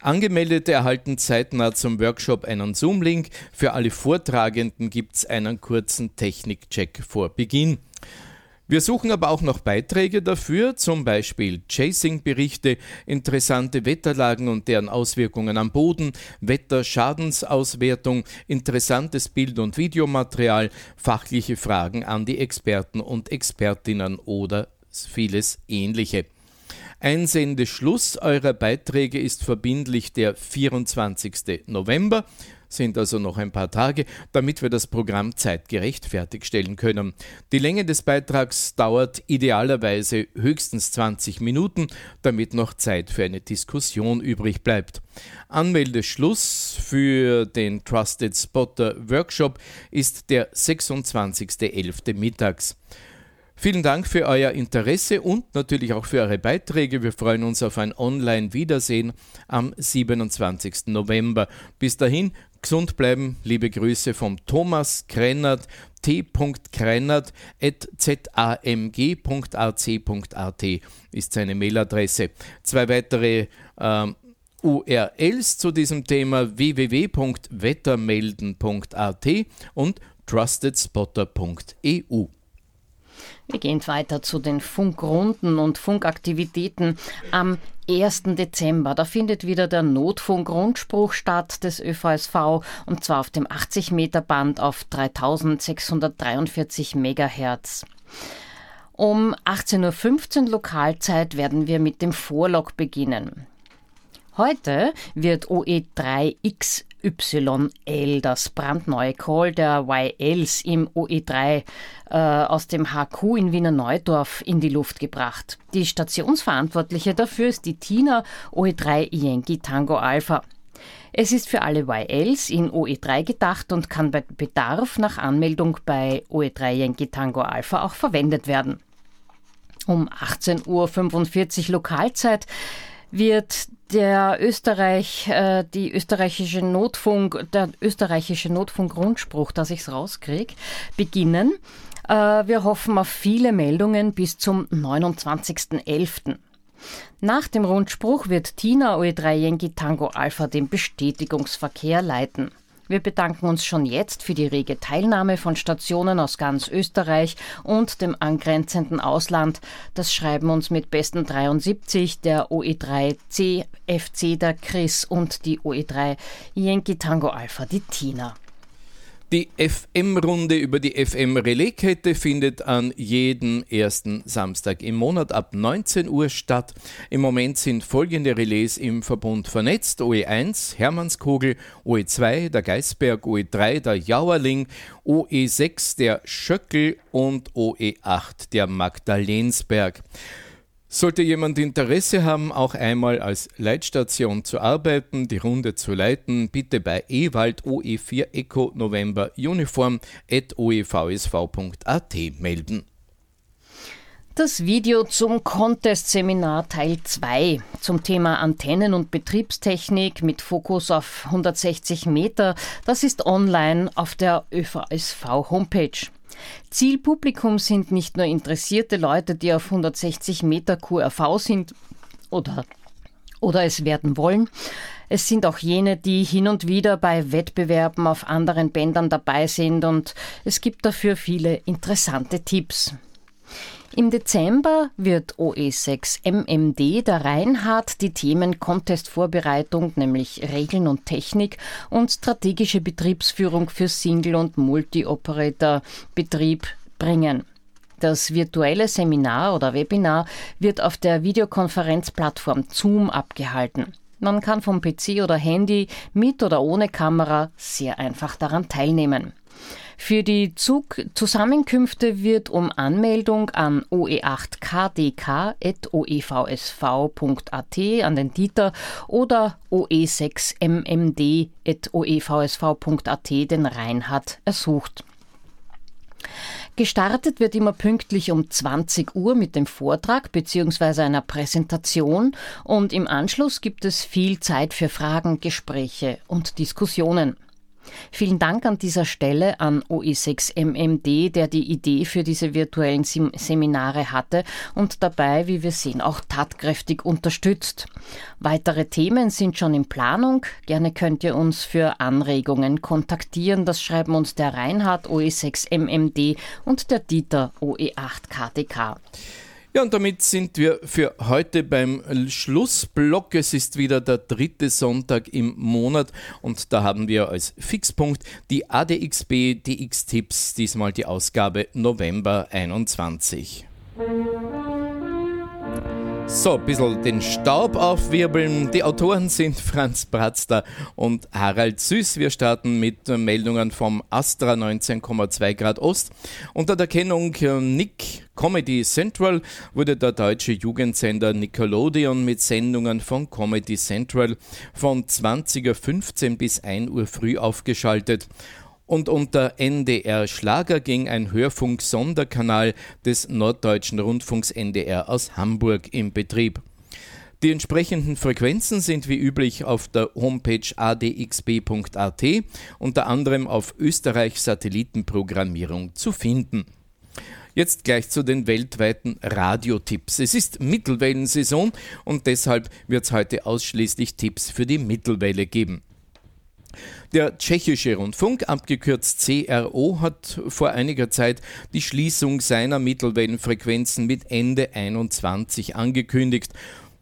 S2: Angemeldete erhalten zeitnah zum Workshop einen Zoom-Link. Für alle Vortragenden gibt es einen kurzen Technikcheck vor Beginn. Wir suchen aber auch noch Beiträge dafür, zum Beispiel Chasing-Berichte, interessante Wetterlagen und deren Auswirkungen am Boden, Wetterschadensauswertung, interessantes Bild- und Videomaterial, fachliche Fragen an die Experten und Expertinnen oder vieles ähnliche. Einsendeschluss eurer Beiträge ist verbindlich der 24. November sind also noch ein paar Tage, damit wir das Programm zeitgerecht fertigstellen können. Die Länge des Beitrags dauert idealerweise höchstens 20 Minuten, damit noch Zeit für eine Diskussion übrig bleibt. Anmeldeschluss für den Trusted Spotter Workshop ist der 26.11. mittags. Vielen Dank für euer Interesse und natürlich auch für eure Beiträge. Wir freuen uns auf ein Online-Wiedersehen am 27. November. Bis dahin, gesund bleiben. Liebe Grüße vom Thomas Krennert, t.krennert.zamg.ac.at ist seine Mailadresse. Zwei weitere äh, URLs zu diesem Thema www.wettermelden.at und trustedspotter.eu.
S3: Wir gehen weiter zu den Funkrunden und Funkaktivitäten am 1. Dezember. Da findet wieder der Notfunk-Rundspruch statt des ÖVSV und zwar auf dem 80 Meter Band auf 3643 Megahertz. Um 18.15 Uhr Lokalzeit werden wir mit dem Vorlog beginnen. Heute wird OE3X YL, das brandneue Call der YLs im OE3 äh, aus dem HQ in Wiener Neudorf in die Luft gebracht. Die Stationsverantwortliche dafür ist die Tina OE3 Yankee Tango Alpha. Es ist für alle YLs in OE3 gedacht und kann bei Bedarf nach Anmeldung bei OE3 Yankee Tango Alpha auch verwendet werden. Um 18.45 Uhr Lokalzeit wird der Österreich, äh, die österreichische Notfunk, der österreichische Notfunk-Rundspruch, dass ich es rauskriege, beginnen. Äh, wir hoffen auf viele Meldungen bis zum 29.11. Nach dem Rundspruch wird Tina OE3 Yankee Tango Alpha den Bestätigungsverkehr leiten. Wir bedanken uns schon jetzt für die rege Teilnahme von Stationen aus ganz Österreich und dem angrenzenden Ausland. Das schreiben uns mit besten 73 der OE3 CFC der Chris und die OE3 Yankee Tango Alpha die Tina.
S2: Die FM-Runde über die FM-Relaiskette findet an jedem ersten Samstag im Monat ab 19 Uhr statt. Im Moment sind folgende Relais im Verbund vernetzt: OE1 Hermannskogel, OE2 der Geisberg, OE3 der Jauerling, OE6 der Schöckel. Und OE8 der Magdalensberg. Sollte jemand Interesse haben, auch einmal als Leitstation zu arbeiten, die Runde zu leiten, bitte bei Ewald OE4 Echo November Uniform at oevsv.at melden.
S3: Das Video zum Contest-Seminar Teil 2 zum Thema Antennen- und Betriebstechnik mit Fokus auf 160 Meter, das ist online auf der ÖVSV-Homepage. Zielpublikum sind nicht nur interessierte Leute, die auf 160 Meter QRV sind oder, oder es werden wollen. Es sind auch jene, die hin und wieder bei Wettbewerben auf anderen Bändern dabei sind und es gibt dafür viele interessante Tipps. Im Dezember wird OE6 MMD der Reinhard die Themen Contest-Vorbereitung, nämlich Regeln und Technik und strategische Betriebsführung für Single- und Multi-Operator-Betrieb bringen. Das virtuelle Seminar oder Webinar wird auf der Videokonferenzplattform Zoom abgehalten. Man kann vom PC oder Handy mit oder ohne Kamera sehr einfach daran teilnehmen. Für die Zugzusammenkünfte wird um Anmeldung an oe8kdk.oevsv.at an den Dieter oder oe6mmd.oevsv.at den Reinhard ersucht. Gestartet wird immer pünktlich um 20 Uhr mit dem Vortrag bzw. einer Präsentation und im Anschluss gibt es viel Zeit für Fragen, Gespräche und Diskussionen. Vielen Dank an dieser Stelle an OE6MMD, der die Idee für diese virtuellen Seminare hatte und dabei, wie wir sehen, auch tatkräftig unterstützt. Weitere Themen sind schon in Planung. Gerne könnt ihr uns für Anregungen kontaktieren. Das schreiben uns der Reinhard OE6MMD und der Dieter OE8KTK.
S2: Ja, und damit sind wir für heute beim Schlussblock. Es ist wieder der dritte Sonntag im Monat und da haben wir als Fixpunkt die ADXB DX-Tipps, diesmal die Ausgabe November 21. So, ein bisschen den Staub aufwirbeln. Die Autoren sind Franz Bratzter und Harald Süß. Wir starten mit Meldungen vom Astra 19,2 Grad Ost. Unter der Kennung äh, Nick Comedy Central wurde der deutsche Jugendsender Nickelodeon mit Sendungen von Comedy Central von 20.15 Uhr bis 1 Uhr früh aufgeschaltet und unter NDR Schlager ging ein Hörfunk-Sonderkanal des Norddeutschen Rundfunks NDR aus Hamburg in Betrieb. Die entsprechenden Frequenzen sind wie üblich auf der Homepage adxb.at unter anderem auf Österreich Satellitenprogrammierung zu finden. Jetzt gleich zu den weltweiten Radiotipps. Es ist Mittelwellensaison und deshalb wird es heute ausschließlich Tipps für die Mittelwelle geben. Der tschechische Rundfunk, abgekürzt CRO, hat vor einiger Zeit die Schließung seiner Mittelwellenfrequenzen mit Ende 21 angekündigt.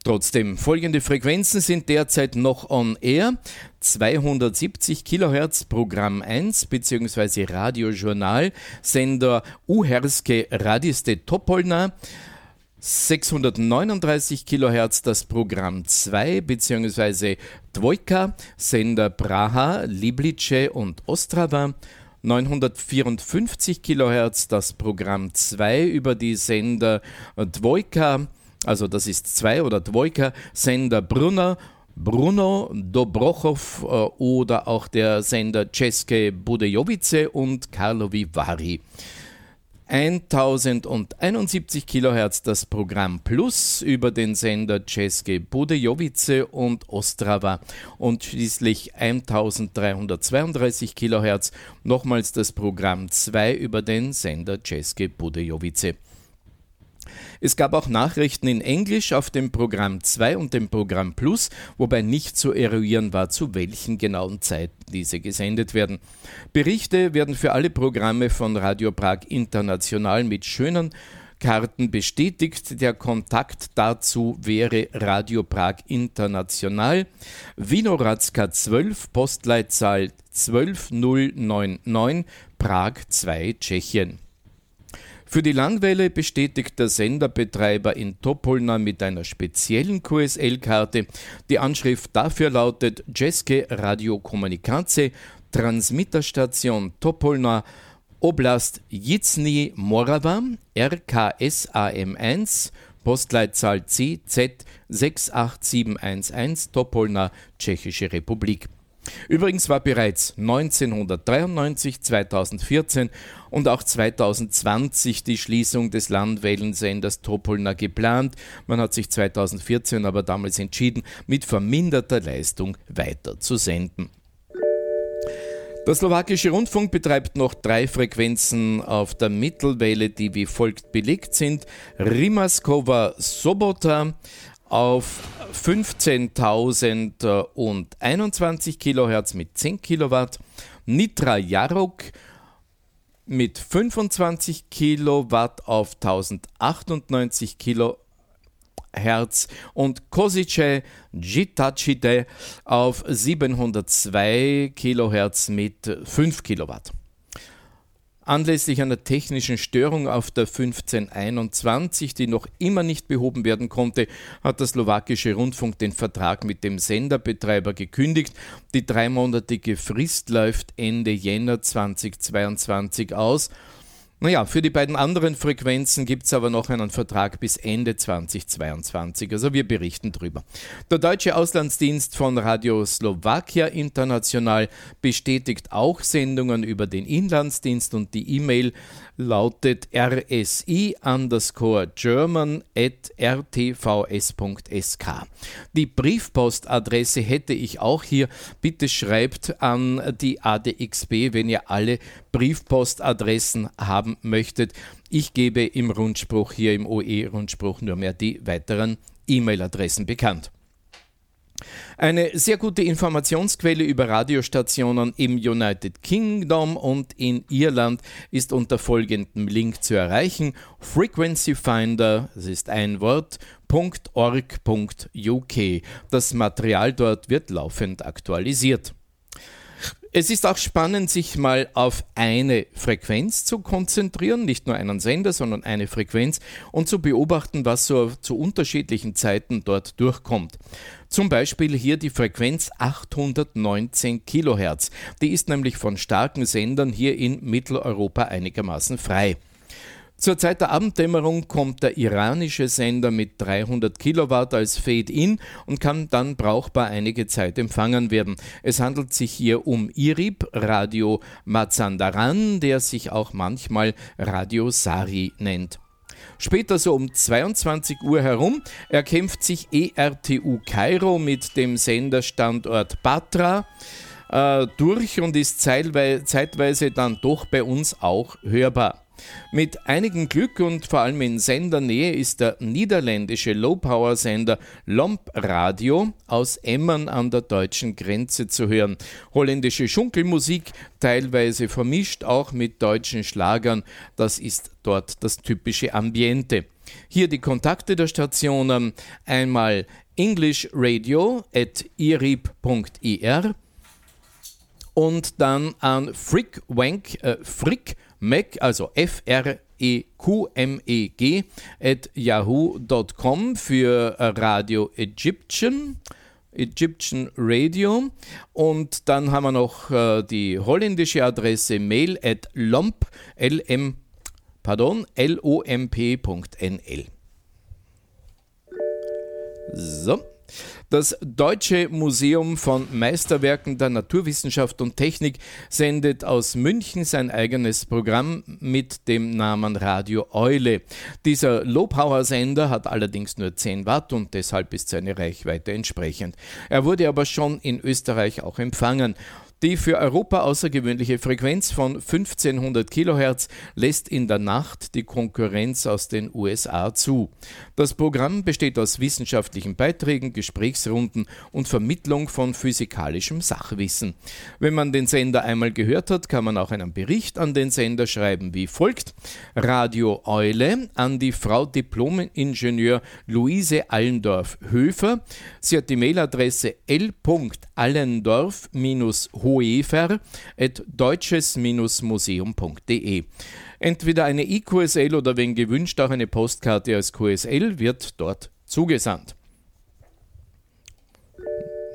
S2: Trotzdem, folgende Frequenzen sind derzeit noch on air. 270 kHz Programm 1 bzw. Radiojournal, Sender Uherske Radiste Topolna, 639 kHz das Programm 2 bzw. Dvojka, Sender Praha, Liblice und Ostrava, 954 kHz das Programm 2 über die Sender Dvojka, also das ist 2 oder Dvojka, Sender Brunner, Bruno Dobrochow äh, oder auch der Sender Ceske Budejovice und Karlovy Vary. 1071 kHz das Programm Plus über den Sender České Budejovice und Ostrava und schließlich 1332 kHz nochmals das Programm 2 über den Sender České Budejovice. Es gab auch Nachrichten in Englisch auf dem Programm 2 und dem Programm Plus, wobei nicht zu eruieren war, zu welchen genauen Zeiten diese gesendet werden. Berichte werden für alle Programme von Radio Prag International mit schönen Karten bestätigt. Der Kontakt dazu wäre Radio Prag International, Winoradska 12, Postleitzahl 12099, Prag 2, Tschechien. Für die Langwelle bestätigt der Senderbetreiber in Topolna mit einer speziellen QSL-Karte. Die Anschrift dafür lautet Jeske Radio Komunikace, Transmitterstation Topolna, Oblast Jizny Morava, RKSAM1, Postleitzahl CZ 68711, Topolna, Tschechische Republik. Übrigens war bereits 1993, 2014 und auch 2020 die Schließung des Landwellensenders Topolna geplant. Man hat sich 2014 aber damals entschieden, mit verminderter Leistung weiter zu senden. Der slowakische Rundfunk betreibt noch drei Frequenzen auf der Mittelwelle, die wie folgt belegt sind. Rimaskova Sobota auf 15.021 Kilohertz mit 10 Kilowatt, Nitra Jarok mit 25 Kilowatt auf 1098 Kilohertz und Kosice Gitachide auf 702 Kilohertz mit 5 Kilowatt. Anlässlich einer technischen Störung auf der 1521, die noch immer nicht behoben werden konnte, hat der slowakische Rundfunk den Vertrag mit dem Senderbetreiber gekündigt. Die dreimonatige Frist läuft Ende Jänner 2022 aus. Naja, für die beiden anderen Frequenzen gibt es aber noch einen Vertrag bis Ende 2022. Also wir berichten drüber. Der deutsche Auslandsdienst von Radio Slowakia International bestätigt auch Sendungen über den Inlandsdienst und die E-Mail lautet rsi underscore german at rtvs.sk. Die Briefpostadresse hätte ich auch hier. Bitte schreibt an die ADXB, wenn ihr alle Briefpostadressen haben möchtet. Ich gebe im Rundspruch hier im OE-Rundspruch nur mehr die weiteren E-Mail-Adressen bekannt. Eine sehr gute Informationsquelle über Radiostationen im United Kingdom und in Irland ist unter folgendem Link zu erreichen: Frequency Finder, das ist ein Wort, .org.uk. Das Material dort wird laufend aktualisiert. Es ist auch spannend, sich mal auf eine Frequenz zu konzentrieren, nicht nur einen Sender, sondern eine Frequenz und zu beobachten, was so zu unterschiedlichen Zeiten dort durchkommt. Zum Beispiel hier die Frequenz 819 Kilohertz. Die ist nämlich von starken Sendern hier in Mitteleuropa einigermaßen frei. Zur Zeit der Abenddämmerung kommt der iranische Sender mit 300 Kilowatt als Fade-In und kann dann brauchbar einige Zeit empfangen werden. Es handelt sich hier um IRIB Radio Mazandaran, der sich auch manchmal Radio Sari nennt. Später so um 22 Uhr herum erkämpft sich ERTU Kairo mit dem Senderstandort Batra äh, durch und ist zeitweise dann doch bei uns auch hörbar. Mit einigem Glück und vor allem in Sendernähe ist der niederländische Low-Power-Sender Lomp Radio aus Emmern an der deutschen Grenze zu hören. Holländische Schunkelmusik, teilweise vermischt auch mit deutschen Schlagern, das ist dort das typische Ambiente. Hier die Kontakte der Stationen, einmal English Radio at irib.ir und dann an Frickwank, äh, Frick Mac, also F-R-E-Q-M-E-G, at yahoo.com für Radio Egyptian. Egyptian Radio. Und dann haben wir noch äh, die holländische Adresse mail at lomp, lm, pardon, lomp.nl. So. Das Deutsche Museum von Meisterwerken der Naturwissenschaft und Technik sendet aus München sein eigenes Programm mit dem Namen Radio Eule. Dieser Low-Power-Sender hat allerdings nur 10 Watt und deshalb ist seine Reichweite entsprechend. Er wurde aber schon in Österreich auch empfangen. Die für Europa außergewöhnliche Frequenz von 1500 kHz lässt in der Nacht die Konkurrenz aus den USA zu. Das Programm besteht aus wissenschaftlichen Beiträgen, Gesprächsrunden und Vermittlung von physikalischem Sachwissen. Wenn man den Sender einmal gehört hat, kann man auch einen Bericht an den Sender schreiben wie folgt. Radio Eule an die Frau Diplomingenieur Luise Allendorf-Höfer. Sie hat die Mailadresse l.allendorf-hoefer at deutsches-museum.de. Entweder eine IQSL oder wenn gewünscht auch eine Postkarte als QSL wird dort zugesandt.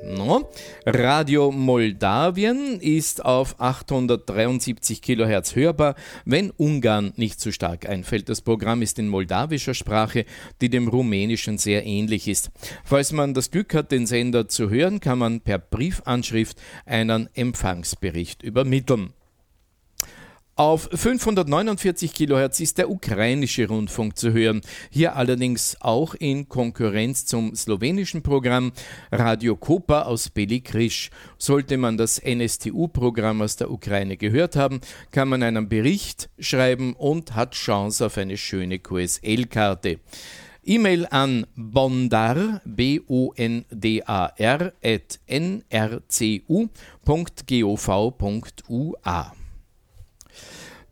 S2: No. Radio Moldawien ist auf 873 kHz hörbar, wenn Ungarn nicht zu stark einfällt. Das Programm ist in moldawischer Sprache, die dem rumänischen sehr ähnlich ist. Falls man das Glück hat, den Sender zu hören, kann man per Briefanschrift einen Empfangsbericht übermitteln. Auf 549 kHz ist der ukrainische Rundfunk zu hören, hier allerdings auch in Konkurrenz zum slowenischen Programm Radio Kopa aus Belikrisch. Sollte man das NSTU-Programm aus der Ukraine gehört haben, kann man einen Bericht schreiben und hat Chance auf eine schöne QSL-Karte. E-Mail an bondar, B-O-N-D-A-R, at nrcu.gov.ua.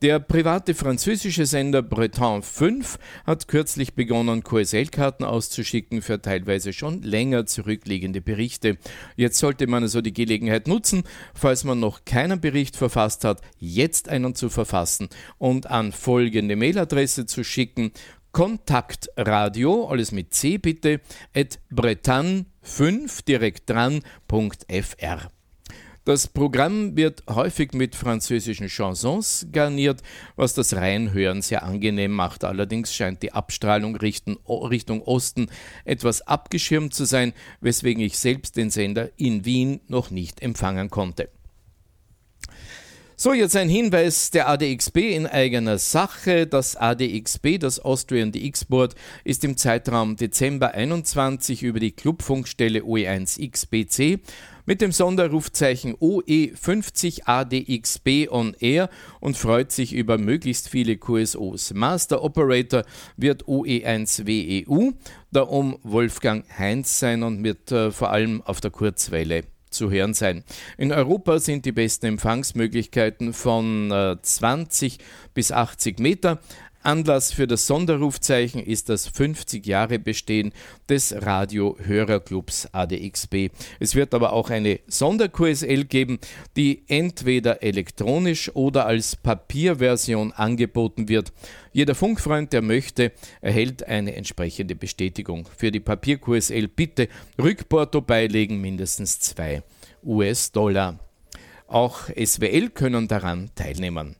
S2: Der private französische Sender Breton 5 hat kürzlich begonnen, QSL-Karten auszuschicken für teilweise schon länger zurückliegende Berichte. Jetzt sollte man also die Gelegenheit nutzen, falls man noch keinen Bericht verfasst hat, jetzt einen zu verfassen und an folgende Mailadresse zu schicken. Kontaktradio, alles mit C bitte, at bretan5 direkt dran.fr. Das Programm wird häufig mit französischen Chansons garniert, was das Reinhören sehr angenehm macht. Allerdings scheint die Abstrahlung Richtung, Osten etwas abgeschirmt zu sein, weswegen ich selbst den Sender in Wien noch nicht empfangen konnte. So, jetzt ein Hinweis der ADXB in eigener Sache. Das ADXB, das Austrian DX-Board, ist im Zeitraum Dezember 21 über die Clubfunkstelle OE1XBC mit dem Sonderrufzeichen OE50ADXB on Air und freut sich über möglichst viele QSOs. Master Operator wird OE1WEU, da um Wolfgang Heinz sein und wird äh, vor allem auf der Kurzwelle zu hören sein. In Europa sind die besten Empfangsmöglichkeiten von äh, 20 bis 80 Meter. Anlass für das Sonderrufzeichen ist das 50 Jahre Bestehen des Radio-Hörerclubs ADXB. Es wird aber auch eine Sonder-QSL geben, die entweder elektronisch oder als Papierversion angeboten wird. Jeder Funkfreund, der möchte, erhält eine entsprechende Bestätigung. Für die Papier-QSL bitte Rückporto beilegen, mindestens 2 US-Dollar. Auch SWL können daran teilnehmen.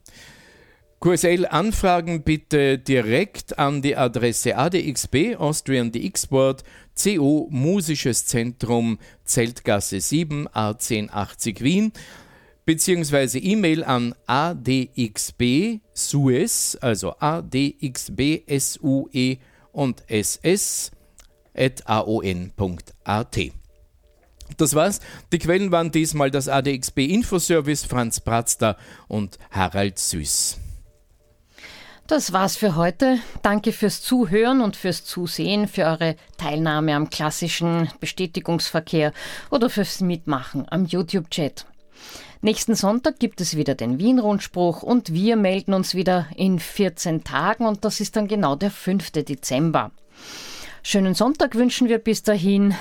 S2: QSL-Anfragen bitte direkt an die Adresse ADXB Austrian DX-Board CO Musisches Zentrum Zeltgasse 7 A1080 Wien beziehungsweise E-Mail an adxb sues, also adxb sue und ss at aon.at. Das war's. Die Quellen waren diesmal das ADXB Infoservice Franz Bratzter und Harald Süß.
S3: Das war's für heute. Danke fürs Zuhören und fürs Zusehen, für eure Teilnahme am klassischen Bestätigungsverkehr oder fürs Mitmachen am YouTube-Chat. Nächsten Sonntag gibt es wieder den Wien-Rundspruch und wir melden uns wieder in 14 Tagen und das ist dann genau der 5. Dezember. Schönen Sonntag wünschen wir bis dahin.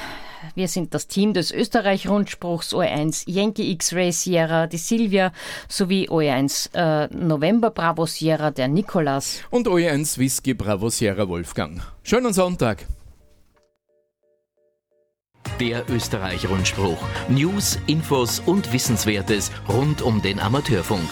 S3: Wir sind das Team des Österreich-Rundspruchs OE1 Yankee X-Ray Sierra, die Silvia, sowie OE1 äh, November Bravo Sierra, der Nikolas.
S2: Und OE1 Whisky Bravo Sierra Wolfgang. Schönen Sonntag.
S1: Der Österreich-Rundspruch. News, Infos und Wissenswertes rund um den Amateurfunk.